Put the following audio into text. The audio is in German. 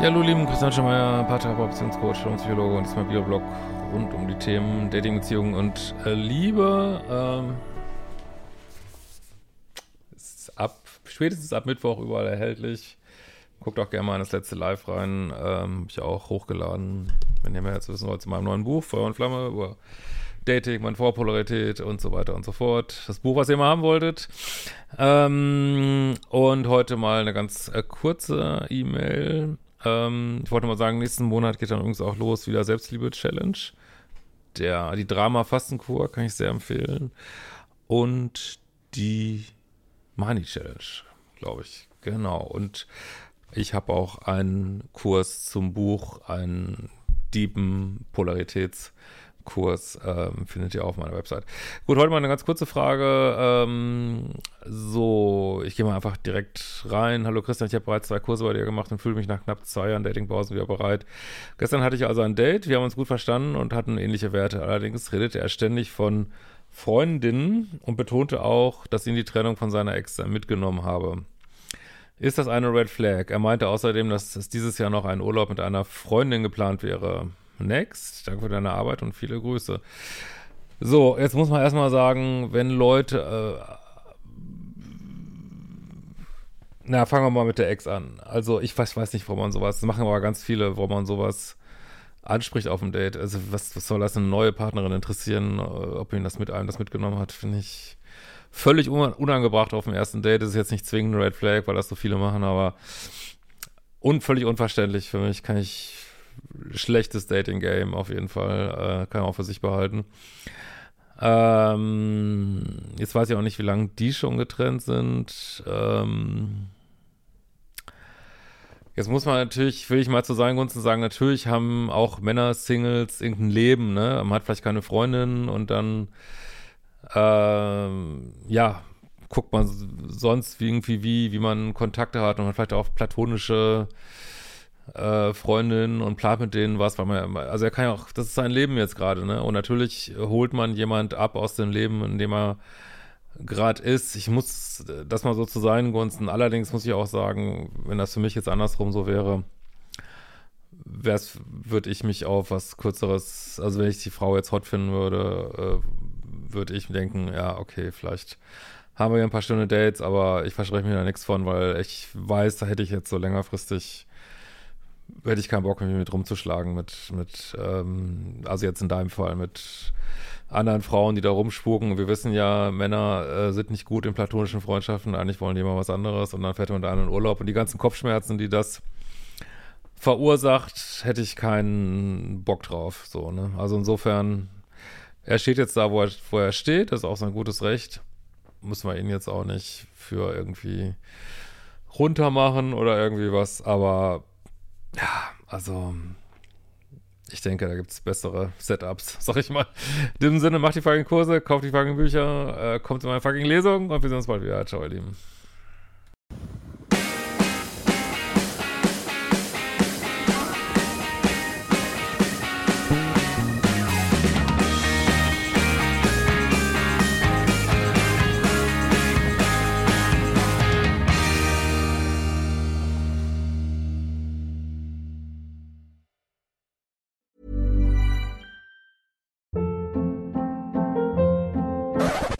Ja, hallo lieben, Christian Schemeier, Paartherapeut, Beziehungscoach und Psychologe und mein Videoblog rund um die Themen Dating, Beziehungen und äh, Liebe. Ähm, ist ab, spätestens ab Mittwoch überall erhältlich. Guckt auch gerne mal in das letzte Live rein. Ähm, Habe ich auch hochgeladen. Wenn ihr mehr jetzt wissen wollt, zu meinem neuen Buch, Feuer und Flamme, über Dating, meine Vorpolarität und so weiter und so fort. Das Buch, was ihr mal haben wolltet. Ähm, und heute mal eine ganz äh, kurze E-Mail. Ähm, ich wollte mal sagen, nächsten Monat geht dann übrigens auch los, wieder Selbstliebe-Challenge. Der, die Drama-Fastenkur kann ich sehr empfehlen. Und die Money-Challenge, glaube ich. Genau. Und ich habe auch einen Kurs zum Buch, einen deepen Polaritäts- Kurs ähm, findet ihr auf meiner Website. Gut, heute mal eine ganz kurze Frage. Ähm, so, ich gehe mal einfach direkt rein. Hallo Christian, ich habe bereits zwei Kurse bei dir gemacht und fühle mich nach knapp zwei Jahren Datingpausen wieder bereit. Gestern hatte ich also ein Date, wir haben uns gut verstanden und hatten ähnliche Werte. Allerdings redete er ständig von Freundinnen und betonte auch, dass ihn die Trennung von seiner Ex mitgenommen habe. Ist das eine Red Flag? Er meinte außerdem, dass es dieses Jahr noch ein Urlaub mit einer Freundin geplant wäre. Next. Danke für deine Arbeit und viele Grüße. So, jetzt muss man erstmal sagen, wenn Leute. Äh, na, fangen wir mal mit der Ex an. Also, ich weiß, weiß nicht, warum man sowas. Das machen aber ganz viele, warum man sowas anspricht auf dem Date. Also, was, was soll das eine neue Partnerin interessieren, äh, ob ihn das mit einem das mitgenommen hat, finde ich völlig unangebracht auf dem ersten Date. Das ist jetzt nicht zwingend Red Flag, weil das so viele machen, aber und völlig unverständlich für mich. Kann ich schlechtes Dating-Game auf jeden Fall. Äh, kann man auch für sich behalten. Ähm, jetzt weiß ich auch nicht, wie lange die schon getrennt sind. Ähm, jetzt muss man natürlich, will ich mal zu seinen Gunsten sagen, natürlich haben auch Männer Singles irgendein Leben, ne? Man hat vielleicht keine Freundin und dann, ähm, ja, guckt man sonst irgendwie, wie, wie man Kontakte hat und man vielleicht auch platonische Freundinnen und plant mit denen was, weil man, also er kann ja auch, das ist sein Leben jetzt gerade, ne? Und natürlich holt man jemand ab aus dem Leben, in dem er gerade ist. Ich muss das mal so zu seinen Gunsten. Allerdings muss ich auch sagen, wenn das für mich jetzt andersrum so wäre, würde ich mich auf was Kürzeres, also wenn ich die Frau jetzt hot finden würde, äh, würde ich denken, ja, okay, vielleicht haben wir ja ein paar Stunden Dates, aber ich verspreche mir da nichts von, weil ich weiß, da hätte ich jetzt so längerfristig hätte ich keinen Bock, mich mit rumzuschlagen, mit, mit, ähm, also jetzt in deinem Fall, mit anderen Frauen, die da rumspuken. Wir wissen ja, Männer äh, sind nicht gut in platonischen Freundschaften, eigentlich wollen die immer was anderes und dann fährt man da in Urlaub und die ganzen Kopfschmerzen, die das verursacht, hätte ich keinen Bock drauf, so, ne? Also insofern, er steht jetzt da, wo er, wo er steht, das ist auch sein gutes Recht. Müssen wir ihn jetzt auch nicht für irgendwie runtermachen oder irgendwie was, aber ja, also ich denke, da gibt es bessere Setups, sag ich mal. In diesem Sinne, macht die fucking Kurse, kauft die fucking Bücher, äh, kommt zu meiner fucking Lesung und wir sehen uns bald wieder. Ciao, ihr Lieben.